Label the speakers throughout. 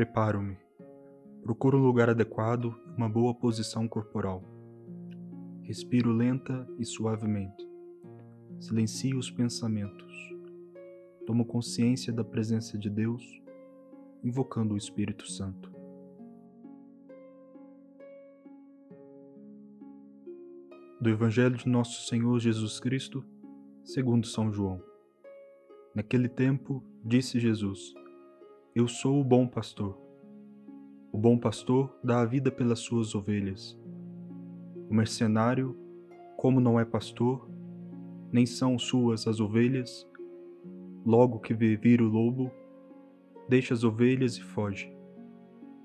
Speaker 1: Preparo-me. Procuro um lugar adequado e uma boa posição corporal. Respiro lenta e suavemente. Silencio os pensamentos. Tomo consciência da presença de Deus, invocando o Espírito Santo. Do Evangelho de Nosso Senhor Jesus Cristo, segundo São João. Naquele tempo, disse Jesus: Eu sou o bom pastor. O bom pastor dá a vida pelas suas ovelhas. O mercenário, como não é pastor, nem são suas as ovelhas, logo que vê vir o lobo, deixa as ovelhas e foge,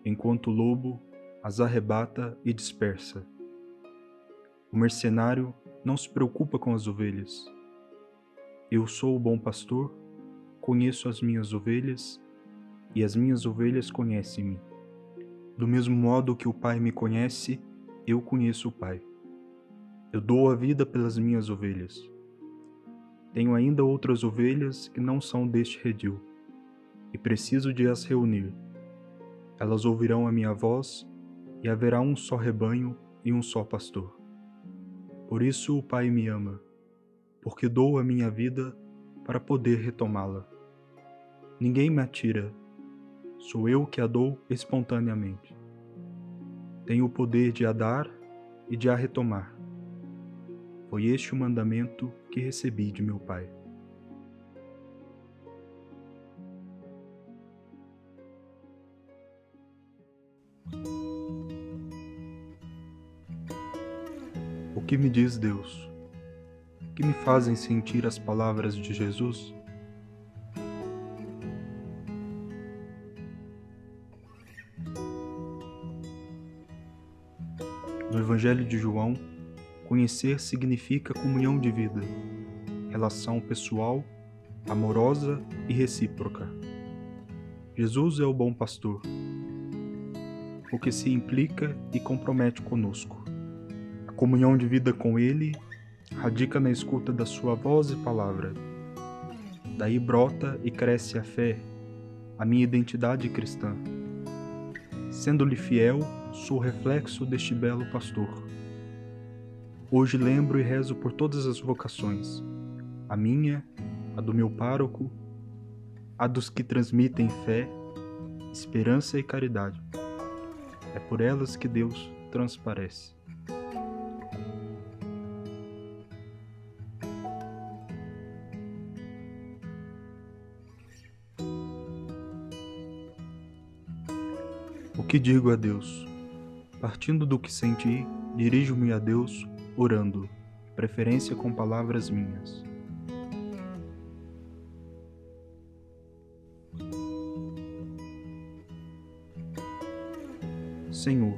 Speaker 1: enquanto o lobo as arrebata e dispersa. O mercenário não se preocupa com as ovelhas. Eu sou o bom pastor, conheço as minhas ovelhas e as minhas ovelhas conhecem-me. Do mesmo modo que o Pai me conhece, eu conheço o Pai. Eu dou a vida pelas minhas ovelhas. Tenho ainda outras ovelhas que não são deste redil, e preciso de as reunir. Elas ouvirão a minha voz, e haverá um só rebanho e um só pastor. Por isso o Pai me ama, porque dou a minha vida para poder retomá-la. Ninguém me atira, sou eu que a dou espontaneamente. Tenho o poder de a dar e de a retomar. Foi este o mandamento que recebi de meu Pai. O que me diz Deus? O que me fazem sentir as palavras de Jesus? No Evangelho de João, conhecer significa comunhão de vida, relação pessoal, amorosa e recíproca. Jesus é o bom pastor, o que se implica e compromete conosco. A comunhão de vida com Ele radica na escuta da Sua voz e palavra. Daí brota e cresce a fé, a minha identidade cristã. Sendo-lhe fiel, sou reflexo deste belo pastor. Hoje lembro e rezo por todas as vocações, a minha, a do meu pároco, a dos que transmitem fé, esperança e caridade. É por elas que Deus transparece. O que digo a Deus? Partindo do que senti, dirijo-me a Deus orando, preferência com palavras minhas. Senhor,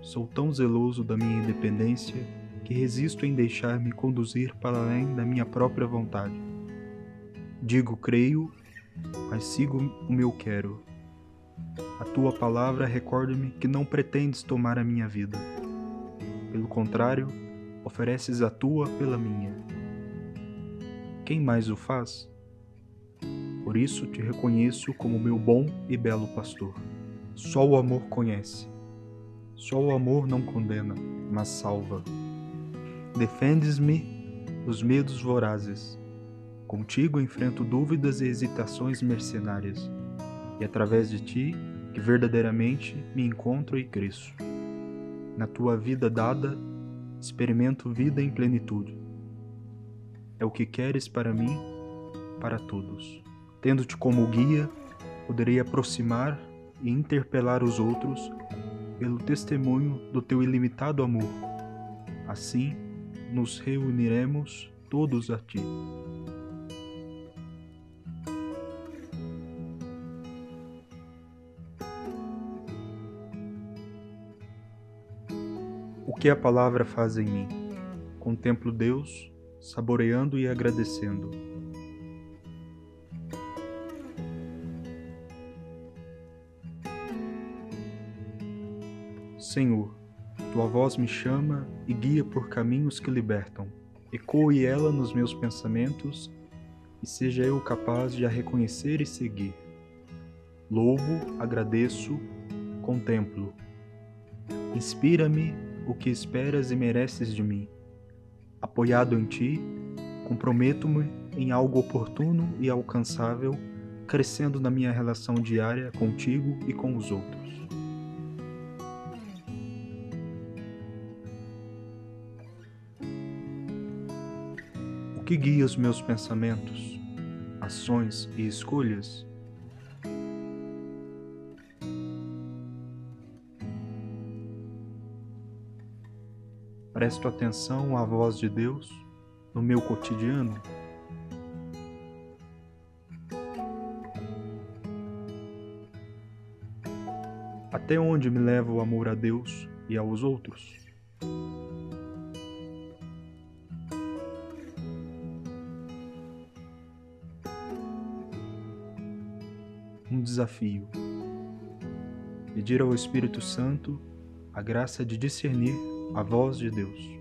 Speaker 1: sou tão zeloso da minha independência que resisto em deixar-me conduzir para além da minha própria vontade. Digo creio, mas sigo o meu quero. A tua palavra recorda-me que não pretendes tomar a minha vida. Pelo contrário, ofereces a tua pela minha. Quem mais o faz? Por isso te reconheço como meu bom e belo pastor. Só o amor conhece. Só o amor não condena, mas salva. Defendes-me dos medos vorazes. Contigo enfrento dúvidas e hesitações mercenárias, e através de ti que verdadeiramente me encontro e cresço. Na tua vida dada, experimento vida em plenitude. É o que queres para mim, para todos. Tendo-te como guia, poderei aproximar e interpelar os outros pelo testemunho do teu ilimitado amor. Assim, nos reuniremos todos a ti. Que a palavra faz em mim? Contemplo Deus, saboreando e agradecendo. Senhor, tua voz me chama e guia por caminhos que libertam. Ecoe ela nos meus pensamentos e seja eu capaz de a reconhecer e seguir. Louvo, agradeço, contemplo. Inspira-me o que esperas e mereces de mim. Apoiado em ti, comprometo-me em algo oportuno e alcançável, crescendo na minha relação diária contigo e com os outros. O que guia os meus pensamentos, ações e escolhas? Presto atenção à voz de Deus no meu cotidiano? Até onde me leva o amor a Deus e aos outros? Um desafio. Pedir ao Espírito Santo a graça de discernir a voz de Deus.